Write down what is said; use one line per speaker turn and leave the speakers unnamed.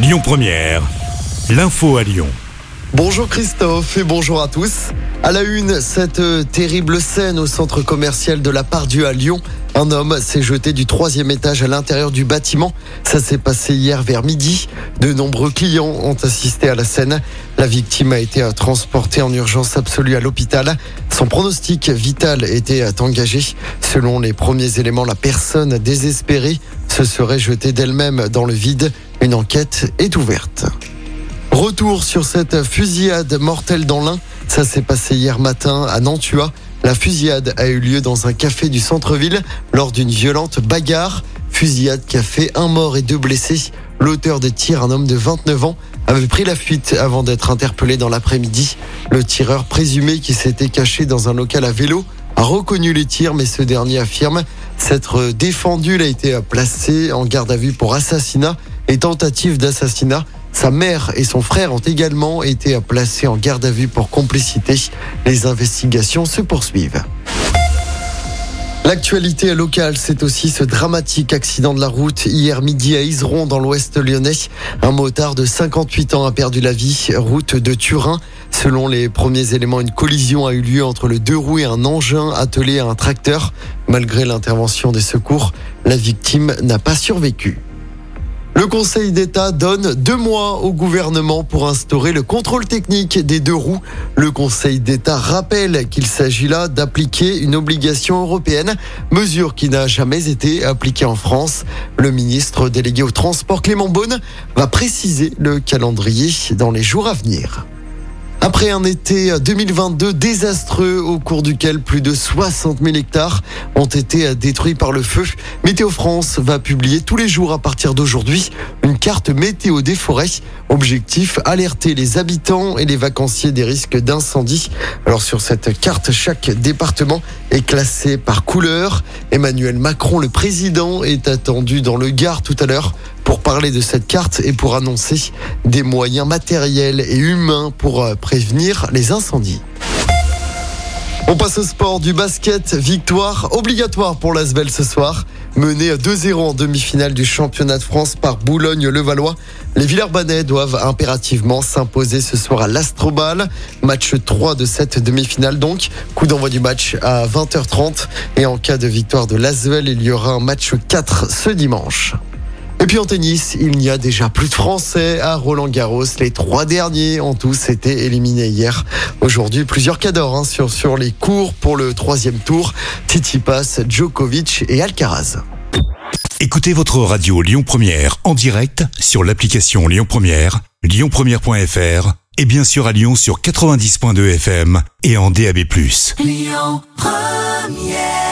Lyon Première, l'info à Lyon.
Bonjour Christophe et bonjour à tous. À la une, cette euh, terrible scène au centre commercial de la Pardieu à Lyon. Un homme s'est jeté du troisième étage à l'intérieur du bâtiment. Ça s'est passé hier vers midi. De nombreux clients ont assisté à la scène. La victime a été euh, transportée en urgence absolue à l'hôpital. Son pronostic vital était euh, engagé. Selon les premiers éléments, la personne désespérée se serait jetée d'elle-même dans le vide. Une enquête est ouverte. Retour sur cette fusillade mortelle dans l'Ain. Ça s'est passé hier matin à Nantua. La fusillade a eu lieu dans un café du centre-ville lors d'une violente bagarre. Fusillade qui a fait un mort et deux blessés. L'auteur des tirs, un homme de 29 ans, avait pris la fuite avant d'être interpellé dans l'après-midi. Le tireur présumé qui s'était caché dans un local à vélo a reconnu les tirs, mais ce dernier affirme s'être défendu. Il a été placé en garde à vue pour assassinat et tentative d'assassinat. Sa mère et son frère ont également été placés en garde à vue pour complicité. Les investigations se poursuivent. L'actualité locale, c'est aussi ce dramatique accident de la route hier midi à Iseron dans l'ouest lyonnais. Un motard de 58 ans a perdu la vie, route de Turin. Selon les premiers éléments, une collision a eu lieu entre le deux roues et un engin attelé à un tracteur. Malgré l'intervention des secours, la victime n'a pas survécu. Le Conseil d'État donne deux mois au gouvernement pour instaurer le contrôle technique des deux roues. Le Conseil d'État rappelle qu'il s'agit là d'appliquer une obligation européenne, mesure qui n'a jamais été appliquée en France. Le ministre délégué au transport Clément Beaune va préciser le calendrier dans les jours à venir. Après un été 2022 désastreux au cours duquel plus de 60 000 hectares ont été détruits par le feu, Météo France va publier tous les jours à partir d'aujourd'hui une carte météo des forêts. Objectif, alerter les habitants et les vacanciers des risques d'incendie. Alors sur cette carte, chaque département est classé par couleur. Emmanuel Macron, le président, est attendu dans le Gard tout à l'heure parler de cette carte et pour annoncer des moyens matériels et humains pour euh, prévenir les incendies. On passe au sport du basket. Victoire obligatoire pour l'Asvel ce soir. Mené 2-0 en demi-finale du championnat de France par Boulogne-le-Valois. Les Villers-Banais doivent impérativement s'imposer ce soir à l'Astrobal. Match 3 de cette demi-finale donc. Coup d'envoi du match à 20h30. Et en cas de victoire de l'Asvel, il y aura un match 4 ce dimanche. Et puis en tennis, il n'y a déjà plus de Français à Roland Garros. Les trois derniers ont tous été éliminés hier. Aujourd'hui, plusieurs cadors hein, sur, sur les cours pour le troisième tour. Titi Pass, Djokovic et Alcaraz.
Écoutez votre radio Lyon Première en direct sur l'application Lyon Première, lyonpremière.fr et bien sûr à Lyon sur 90.2 FM et en DAB+. Lyon Première